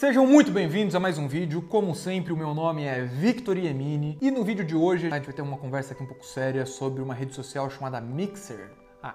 Sejam muito bem-vindos a mais um vídeo. Como sempre, o meu nome é Victor Iemini e no vídeo de hoje a gente vai ter uma conversa aqui um pouco séria sobre uma rede social chamada Mixer, a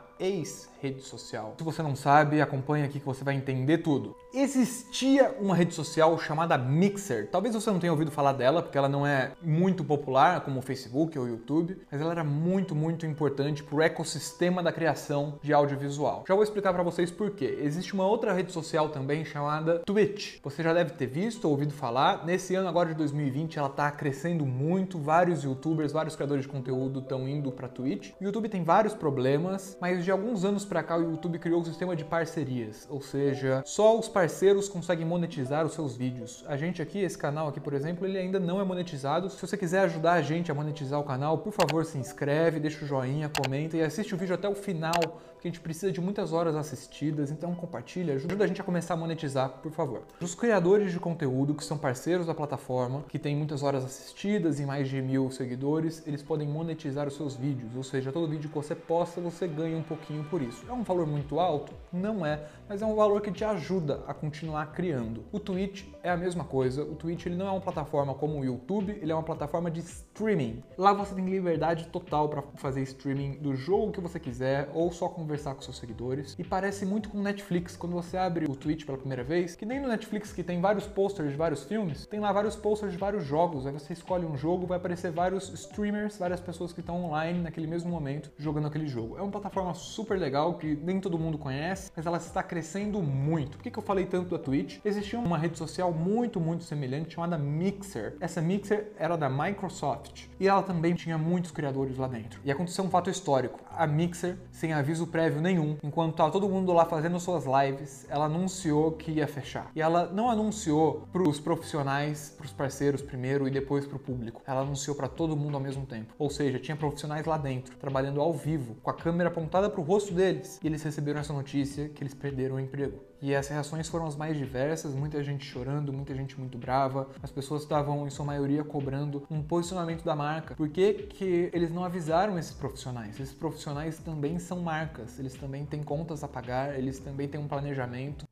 ex-rede social. Se você não sabe, acompanha aqui que você vai entender tudo. Existia uma rede social chamada Mixer. Talvez você não tenha ouvido falar dela, porque ela não é muito popular como o Facebook ou o YouTube, mas ela era muito, muito importante para o ecossistema da criação de audiovisual. Já vou explicar para vocês por quê. Existe uma outra rede social também chamada Twitch. Você já deve ter visto ou ouvido falar. Nesse ano agora de 2020, ela está crescendo muito. Vários YouTubers, vários criadores de conteúdo estão indo para Twitch. O YouTube tem vários problemas, mas de alguns anos para cá o YouTube criou um sistema de parcerias, ou seja, só os parceiros conseguem monetizar os seus vídeos. A gente aqui, esse canal aqui, por exemplo, ele ainda não é monetizado. Se você quiser ajudar a gente a monetizar o canal, por favor, se inscreve, deixa o joinha, comenta e assiste o vídeo até o final, porque a gente precisa de muitas horas assistidas, então compartilha, ajuda a gente a começar a monetizar, por favor. Os criadores de conteúdo que são parceiros da plataforma, que tem muitas horas assistidas e mais de mil seguidores, eles podem monetizar os seus vídeos, ou seja, todo vídeo que você posta, você ganha um pouquinho por isso. É um valor muito alto? Não é, mas é um valor que te ajuda a continuar criando. O Twitch é a mesma coisa. O Twitch ele não é uma plataforma como o YouTube, ele é uma plataforma de streaming. Lá você tem liberdade total para fazer streaming do jogo que você quiser ou só conversar com seus seguidores. E parece muito com Netflix. Quando você abre o Twitch pela primeira vez, que nem no Netflix que tem vários posters de vários filmes, tem lá vários posters de vários jogos. Aí você escolhe um jogo, vai aparecer vários streamers, várias pessoas que estão online naquele mesmo momento jogando aquele jogo. É uma plataforma super legal que nem todo mundo conhece, mas ela está crescendo muito. Por que, que eu falei tanto da Twitch? Existia uma rede social muito, muito semelhante chamada Mixer. Essa Mixer era da Microsoft e ela também tinha muitos criadores lá dentro. E aconteceu um fato histórico. A Mixer, sem aviso prévio nenhum, enquanto estava todo mundo lá fazendo suas lives, ela anunciou que ia fechar. E ela não anunciou para os profissionais, para os parceiros primeiro e depois para o público. Ela anunciou para todo mundo ao mesmo tempo. Ou seja, tinha profissionais lá dentro, trabalhando ao vivo, com a câmera apontada para o rosto deles. E eles receberam essa notícia que eles perderam o emprego. E as reações foram as mais diversas, muita gente chorando, muita gente muito brava. As pessoas estavam, em sua maioria, cobrando um posicionamento da marca. Por que, que eles não avisaram esses profissionais? Esses profissionais também são marcas, eles também têm contas a pagar, eles também têm um planejamento.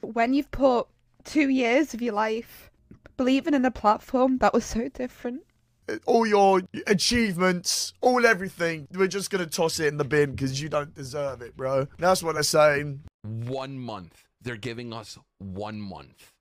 when you've put two years of your life believing in a platform that was so different. All your achievements, all everything, we're just gonna toss it in the bin because you don't deserve it, bro. That's what they're saying. one month. They're giving us one month.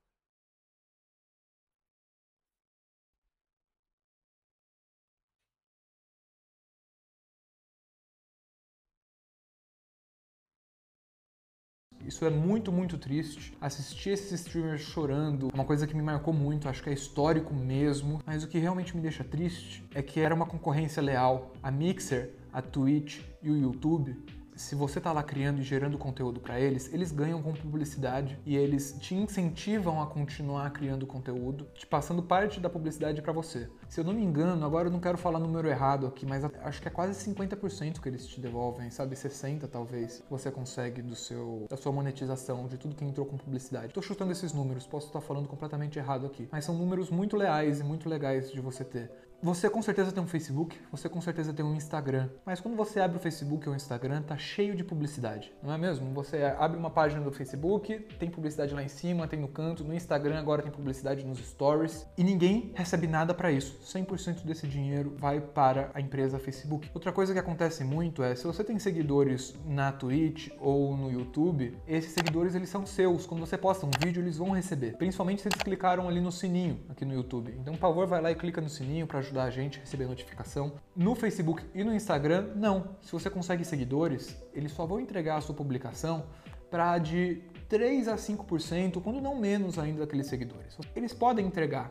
Isso é muito, muito triste. Assistir esses streamers chorando é uma coisa que me marcou muito, acho que é histórico mesmo. Mas o que realmente me deixa triste é que era uma concorrência leal. A Mixer, a Twitch e o YouTube se você está lá criando e gerando conteúdo para eles, eles ganham com publicidade e eles te incentivam a continuar criando conteúdo, te passando parte da publicidade para você. Se eu não me engano, agora eu não quero falar número errado aqui, mas acho que é quase 50% que eles te devolvem, sabe? 60 talvez, você consegue do seu da sua monetização, de tudo que entrou com publicidade. Tô chutando esses números, posso estar falando completamente errado aqui, mas são números muito leais e muito legais de você ter. Você com certeza tem um Facebook, você com certeza tem um Instagram, mas quando você abre o Facebook ou o Instagram, tá cheio de publicidade, não é mesmo? Você abre uma página do Facebook, tem publicidade lá em cima, tem no canto, no Instagram agora tem publicidade nos stories e ninguém recebe nada para isso. 100% desse dinheiro vai para a empresa Facebook. Outra coisa que acontece muito é, se você tem seguidores na Twitch ou no YouTube, esses seguidores eles são seus. Quando você posta um vídeo, eles vão receber, principalmente se eles clicaram ali no sininho aqui no YouTube. Então, por favor, vai lá e clica no sininho para ajudar a gente a receber notificação. No Facebook e no Instagram, não. Se você consegue seguidores, eles só vão entregar a sua publicação para de 3 a 5%, quando não menos ainda daqueles seguidores. Eles podem entregar,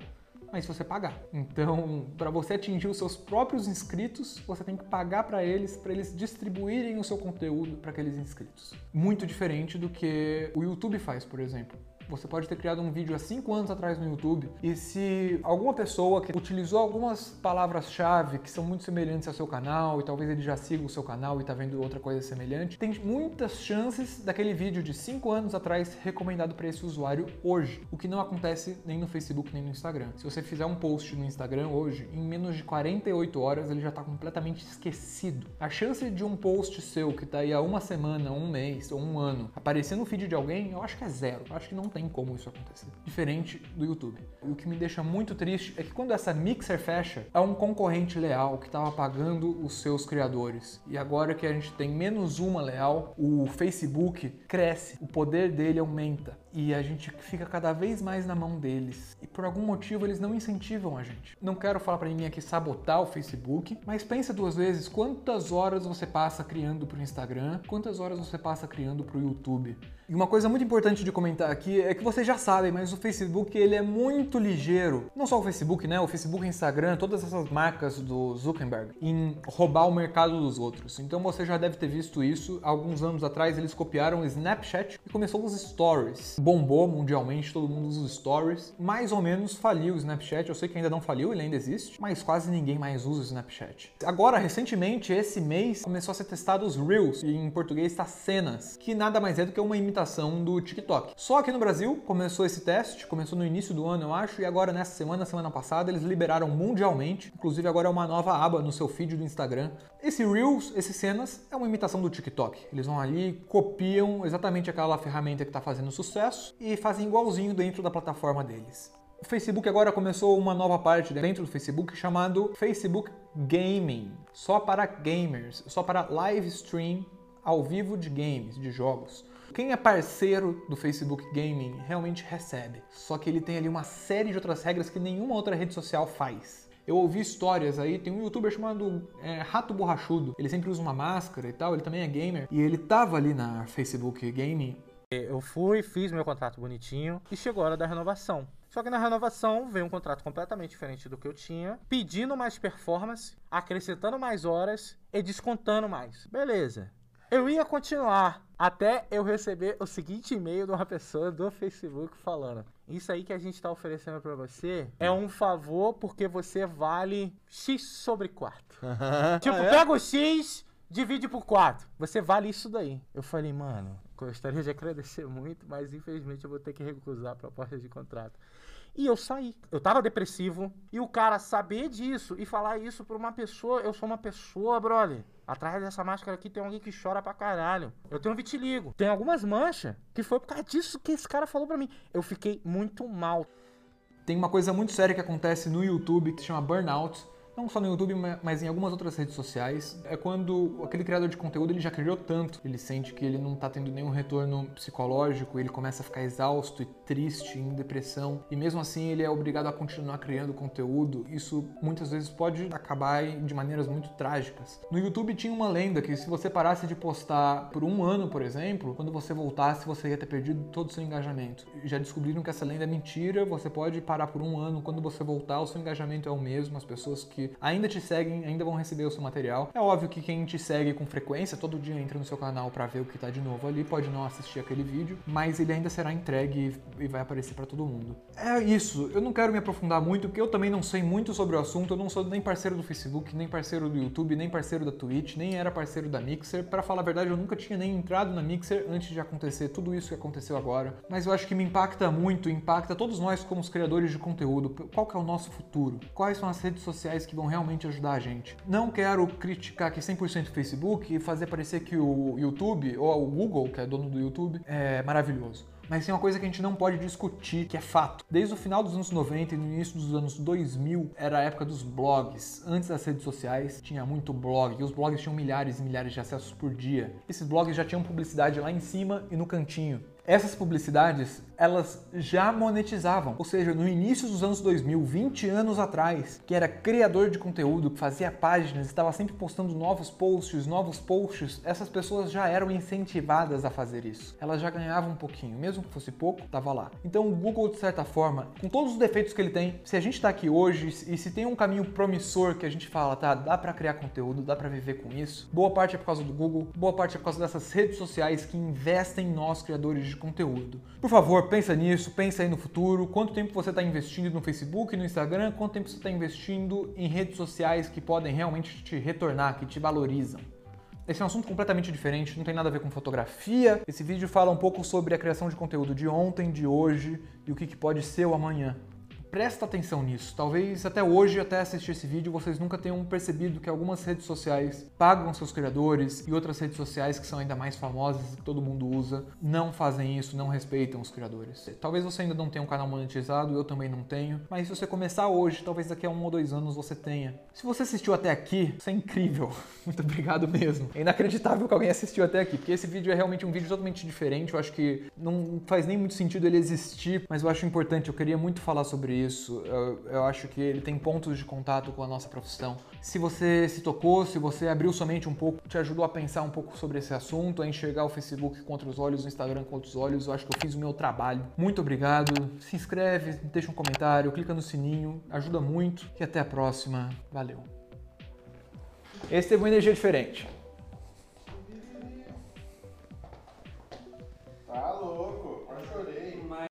mas se você pagar. Então, para você atingir os seus próprios inscritos, você tem que pagar para eles, para eles distribuírem o seu conteúdo para aqueles inscritos. Muito diferente do que o YouTube faz, por exemplo. Você pode ter criado um vídeo há 5 anos atrás no YouTube e se alguma pessoa que utilizou algumas palavras-chave que são muito semelhantes ao seu canal e talvez ele já siga o seu canal e está vendo outra coisa semelhante, tem muitas chances daquele vídeo de 5 anos atrás recomendado para esse usuário hoje, o que não acontece nem no Facebook nem no Instagram. Se você fizer um post no Instagram hoje, em menos de 48 horas ele já está completamente esquecido. A chance de um post seu que está aí há uma semana, um mês ou um ano aparecer no feed de alguém, eu acho que é zero. Eu acho que não tem como isso acontecer. Diferente do YouTube. E o que me deixa muito triste é que quando essa Mixer fecha, é um concorrente leal que estava pagando os seus criadores. E agora que a gente tem menos uma leal, o Facebook cresce, o poder dele aumenta e a gente fica cada vez mais na mão deles. E por algum motivo eles não incentivam a gente. Não quero falar para ninguém aqui sabotar o Facebook, mas pensa duas vezes quantas horas você passa criando para o Instagram, quantas horas você passa criando para o YouTube. E uma coisa muito importante de comentar aqui é que vocês já sabem, mas o Facebook ele é muito ligeiro. Não só o Facebook, né? O Facebook, o Instagram, todas essas marcas do Zuckerberg em roubar o mercado dos outros. Então você já deve ter visto isso. Alguns anos atrás eles copiaram o Snapchat e começou os Stories. Bombou mundialmente, todo mundo usa os Stories. Mais ou menos faliu o Snapchat. Eu sei que ainda não faliu, ele ainda existe, mas quase ninguém mais usa o Snapchat. Agora, recentemente, esse mês, começou a ser testado os Reels, e em português está cenas, que nada mais é do que uma imitação imitação do TikTok. Só aqui no Brasil começou esse teste, começou no início do ano, eu acho, e agora nessa semana, semana passada, eles liberaram mundialmente. Inclusive agora é uma nova aba no seu feed do Instagram. Esse Reels, esse cenas, é uma imitação do TikTok. Eles vão ali, copiam exatamente aquela ferramenta que está fazendo sucesso e fazem igualzinho dentro da plataforma deles. O Facebook agora começou uma nova parte dentro do Facebook chamado Facebook Gaming, só para gamers, só para live stream ao vivo de games, de jogos. Quem é parceiro do Facebook Gaming realmente recebe. Só que ele tem ali uma série de outras regras que nenhuma outra rede social faz. Eu ouvi histórias aí, tem um youtuber chamado é, Rato Borrachudo. Ele sempre usa uma máscara e tal, ele também é gamer. E ele tava ali na Facebook Gaming. Eu fui, fiz meu contrato bonitinho e chegou a hora da renovação. Só que na renovação veio um contrato completamente diferente do que eu tinha, pedindo mais performance, acrescentando mais horas e descontando mais. Beleza. Eu ia continuar até eu receber o seguinte e-mail de uma pessoa do Facebook falando: Isso aí que a gente está oferecendo para você é um favor porque você vale X sobre 4. tipo, é? pega o X, divide por 4. Você vale isso daí. Eu falei, mano, gostaria de agradecer muito, mas infelizmente eu vou ter que recusar a proposta de contrato. E eu saí. Eu tava depressivo. E o cara saber disso e falar isso pra uma pessoa, eu sou uma pessoa, brother. Atrás dessa máscara aqui tem alguém que chora pra caralho. Eu tenho vitiligo. Tem algumas manchas que foi por causa disso que esse cara falou pra mim. Eu fiquei muito mal. Tem uma coisa muito séria que acontece no YouTube que se chama burnout não só no YouTube, mas em algumas outras redes sociais, é quando aquele criador de conteúdo ele já criou tanto, ele sente que ele não está tendo nenhum retorno psicológico, ele começa a ficar exausto e triste, em depressão, e mesmo assim ele é obrigado a continuar criando conteúdo. Isso muitas vezes pode acabar de maneiras muito trágicas. No YouTube tinha uma lenda que se você parasse de postar por um ano, por exemplo, quando você voltasse você ia ter perdido todo o seu engajamento. Já descobriram que essa lenda é mentira, você pode parar por um ano, quando você voltar o seu engajamento é o mesmo, as pessoas ainda te seguem, ainda vão receber o seu material. É óbvio que quem te segue com frequência, todo dia entra no seu canal para ver o que tá de novo ali, pode não assistir aquele vídeo, mas ele ainda será entregue e vai aparecer para todo mundo. É isso, eu não quero me aprofundar muito, porque eu também não sei muito sobre o assunto, eu não sou nem parceiro do Facebook, nem parceiro do YouTube, nem parceiro da Twitch, nem era parceiro da Mixer. Para falar a verdade, eu nunca tinha nem entrado na Mixer antes de acontecer tudo isso que aconteceu agora. Mas eu acho que me impacta muito, impacta todos nós como os criadores de conteúdo. Qual que é o nosso futuro? Quais são as redes sociais que vão realmente ajudar a gente. Não quero criticar aqui 100% o Facebook e fazer parecer que o YouTube ou o Google, que é dono do YouTube, é maravilhoso. Mas tem uma coisa que a gente não pode discutir, que é fato. Desde o final dos anos 90 e no início dos anos 2000, era a época dos blogs. Antes das redes sociais, tinha muito blog. E os blogs tinham milhares e milhares de acessos por dia. Esses blogs já tinham publicidade lá em cima e no cantinho. Essas publicidades, elas já monetizavam. Ou seja, no início dos anos 2000, 20 anos atrás, que era criador de conteúdo, que fazia páginas, estava sempre postando novos posts, novos posts, essas pessoas já eram incentivadas a fazer isso. Elas já ganhavam um pouquinho, mesmo que fosse pouco, estava lá. Então o Google, de certa forma, com todos os defeitos que ele tem, se a gente está aqui hoje e se tem um caminho promissor que a gente fala, tá, dá para criar conteúdo, dá para viver com isso, boa parte é por causa do Google, boa parte é por causa dessas redes sociais que investem em nós, criadores de de conteúdo. Por favor, pensa nisso, pensa aí no futuro, quanto tempo você está investindo no Facebook, no Instagram, quanto tempo você está investindo em redes sociais que podem realmente te retornar, que te valorizam. Esse é um assunto completamente diferente, não tem nada a ver com fotografia. Esse vídeo fala um pouco sobre a criação de conteúdo de ontem, de hoje e o que, que pode ser o amanhã. Presta atenção nisso. Talvez até hoje, até assistir esse vídeo, vocês nunca tenham percebido que algumas redes sociais pagam seus criadores e outras redes sociais que são ainda mais famosas e que todo mundo usa não fazem isso, não respeitam os criadores. Talvez você ainda não tenha um canal monetizado, eu também não tenho, mas se você começar hoje, talvez daqui a um ou dois anos você tenha. Se você assistiu até aqui, isso é incrível. Muito obrigado mesmo. É inacreditável que alguém assistiu até aqui, porque esse vídeo é realmente um vídeo totalmente diferente. Eu acho que não faz nem muito sentido ele existir, mas eu acho importante. Eu queria muito falar sobre isso isso. Eu, eu, acho que ele tem pontos de contato com a nossa profissão. Se você se tocou, se você abriu sua mente um pouco, te ajudou a pensar um pouco sobre esse assunto, a enxergar o Facebook com outros olhos, o Instagram com outros olhos, eu acho que eu fiz o meu trabalho. Muito obrigado. Se inscreve, deixa um comentário, clica no sininho, ajuda muito. E até a próxima. Valeu. Esse teve uma energia diferente.